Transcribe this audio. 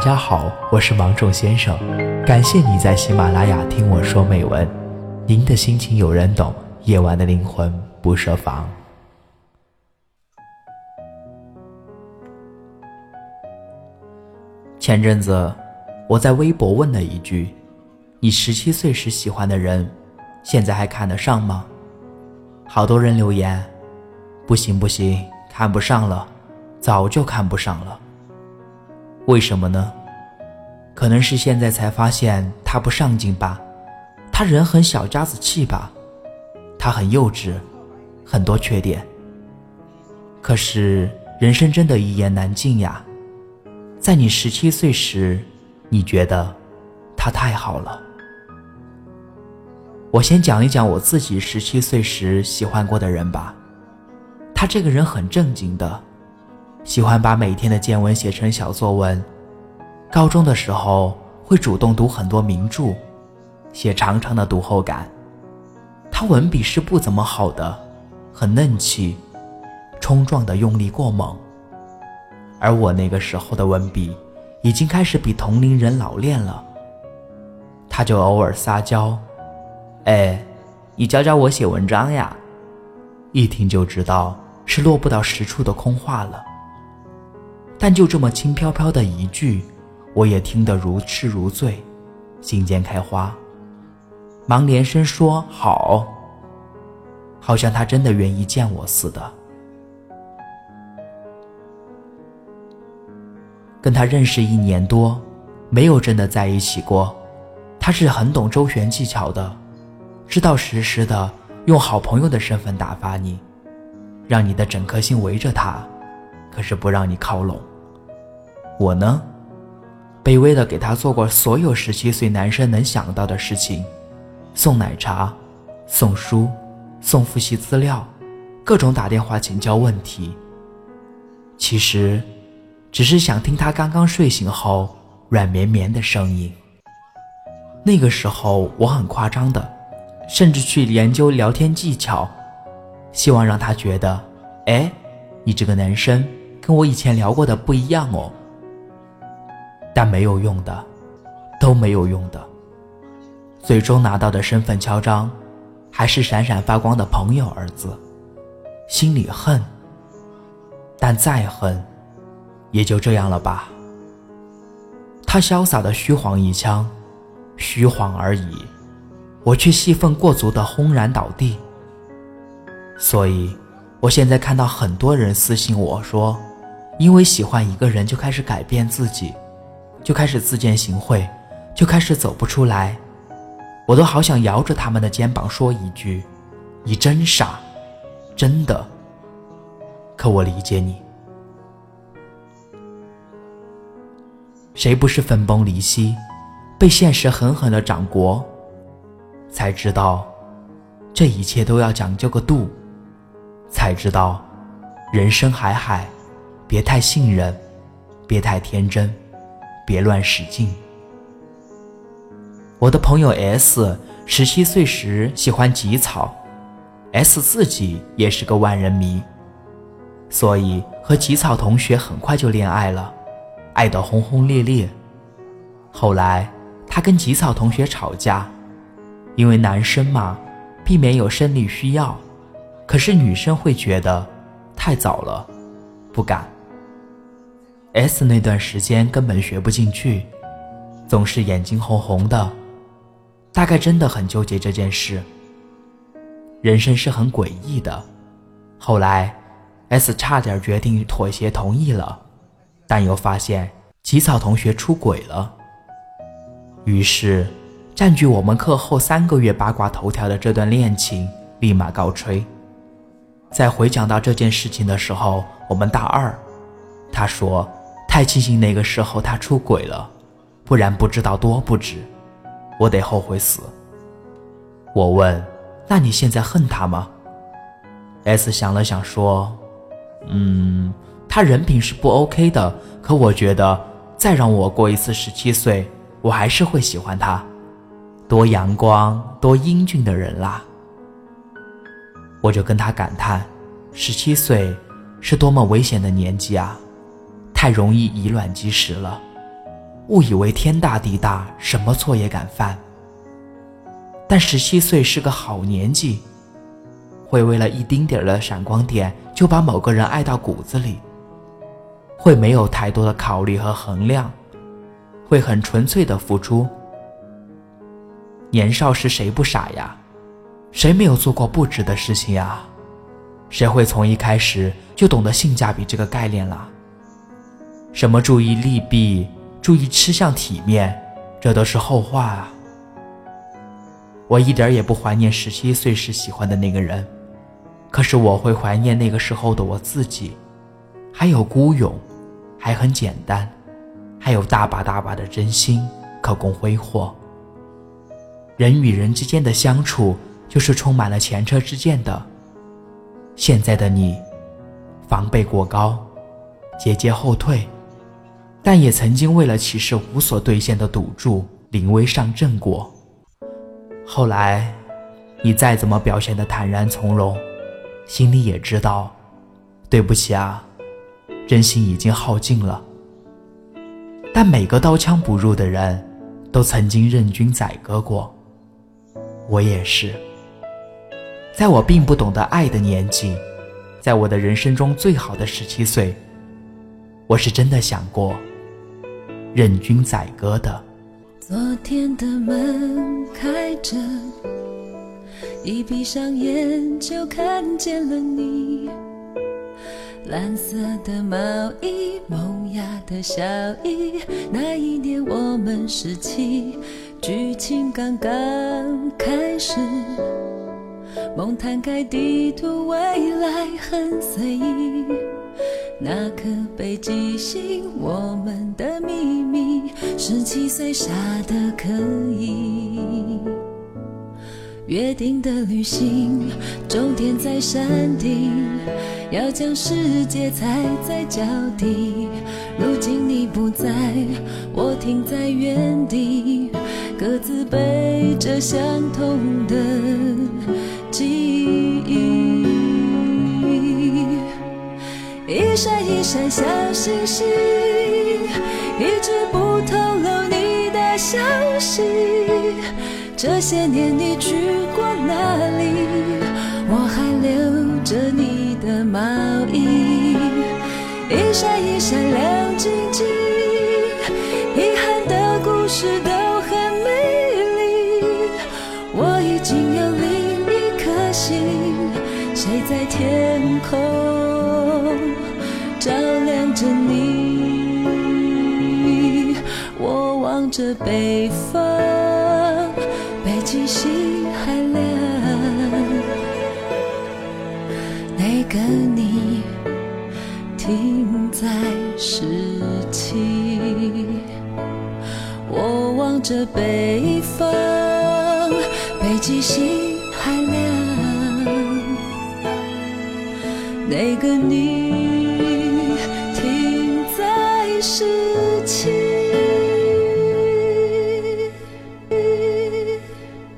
大家好，我是芒种先生，感谢你在喜马拉雅听我说美文。您的心情有人懂，夜晚的灵魂不设防。前阵子我在微博问了一句：“你十七岁时喜欢的人，现在还看得上吗？”好多人留言：“不行不行，看不上了，早就看不上了。”为什么呢？可能是现在才发现他不上进吧，他人很小家子气吧，他很幼稚，很多缺点。可是人生真的一言难尽呀，在你十七岁时，你觉得他太好了。我先讲一讲我自己十七岁时喜欢过的人吧，他这个人很正经的。喜欢把每天的见闻写成小作文，高中的时候会主动读很多名著，写长长的读后感。他文笔是不怎么好的，很嫩气，冲撞的用力过猛。而我那个时候的文笔已经开始比同龄人老练了。他就偶尔撒娇：“哎，你教教我写文章呀。”一听就知道是落不到实处的空话了。但就这么轻飘飘的一句，我也听得如痴如醉，心间开花，忙连声说好，好像他真的愿意见我似的。跟他认识一年多，没有真的在一起过，他是很懂周旋技巧的，知道时时的用好朋友的身份打发你，让你的整颗心围着他，可是不让你靠拢。我呢，卑微的给他做过所有十七岁男生能想到的事情，送奶茶，送书，送复习资料，各种打电话请教问题。其实，只是想听他刚刚睡醒后软绵绵的声音。那个时候我很夸张的，甚至去研究聊天技巧，希望让他觉得，哎，你这个男生跟我以前聊过的不一样哦。但没有用的，都没有用的。最终拿到的身份敲章，还是闪闪发光的朋友儿子。心里恨，但再恨，也就这样了吧。他潇洒的虚晃一枪，虚晃而已，我却戏份过足的轰然倒地。所以，我现在看到很多人私信我说，因为喜欢一个人就开始改变自己。就开始自荐行贿，就开始走不出来，我都好想摇着他们的肩膀说一句：“你真傻，真的。”可我理解你，谁不是分崩离析，被现实狠狠的掌掴，才知道这一切都要讲究个度，才知道人生海海，别太信任，别太天真。别乱使劲。我的朋友 S 十七岁时喜欢吉草，S 自己也是个万人迷，所以和吉草同学很快就恋爱了，爱得轰轰烈烈。后来他跟吉草同学吵架，因为男生嘛，避免有生理需要，可是女生会觉得太早了，不敢。S 那段时间根本学不进去，总是眼睛红红的，大概真的很纠结这件事。人生是很诡异的。后来，S 差点决定妥协同意了，但又发现吉草同学出轨了。于是，占据我们课后三个月八卦头条的这段恋情立马告吹。在回讲到这件事情的时候，我们大二，他说。太庆幸那个时候他出轨了，不然不知道多不值，我得后悔死。我问：“那你现在恨他吗？”S 想了想说：“嗯，他人品是不 OK 的，可我觉得再让我过一次十七岁，我还是会喜欢他，多阳光、多英俊的人啦。”我就跟他感叹：“十七岁是多么危险的年纪啊！”太容易以卵击石了。误以为天大地大，什么错也敢犯。但十七岁是个好年纪，会为了一丁点儿的闪光点就把某个人爱到骨子里，会没有太多的考虑和衡量，会很纯粹的付出。年少时谁不傻呀？谁没有做过不值的事情呀？谁会从一开始就懂得性价比这个概念了？什么注意利弊，注意吃相体面，这都是后话啊！我一点也不怀念十七岁时喜欢的那个人，可是我会怀念那个时候的我自己，还有孤勇，还很简单，还有大把大把的真心可供挥霍。人与人之间的相处，就是充满了前车之鉴的。现在的你，防备过高，节节后退，但也曾经为了骑士无所兑现的赌注临危上阵过。后来，你再怎么表现的坦然从容，心里也知道，对不起啊，真心已经耗尽了。但每个刀枪不入的人，都曾经任君宰割过。我也是，在我并不懂得爱的年纪，在我的人生中最好的十七岁，我是真的想过任君宰割的。昨天的门开着，一闭上眼就看见了你。蓝色的毛衣，萌芽的小衣，那一年我们十七。剧情刚刚开始，梦摊开地图，未来很随意。那颗北极星，我们的秘密，十七岁傻的可以。约定的旅行，终点在山顶，要将世界踩在脚底。如今你不在，我停在原地。各自背着相同的记忆，闪一闪小星星，一直不透露你的消息。这些年你去过哪里？我还留着你的毛衣，一闪一闪亮晶晶，遗憾的故事都很美丽。我已经有另一颗心。谁在天空照亮着你？我望着北方，北极星还亮。那个你停在十七，我望着北方，北极星还亮。那个你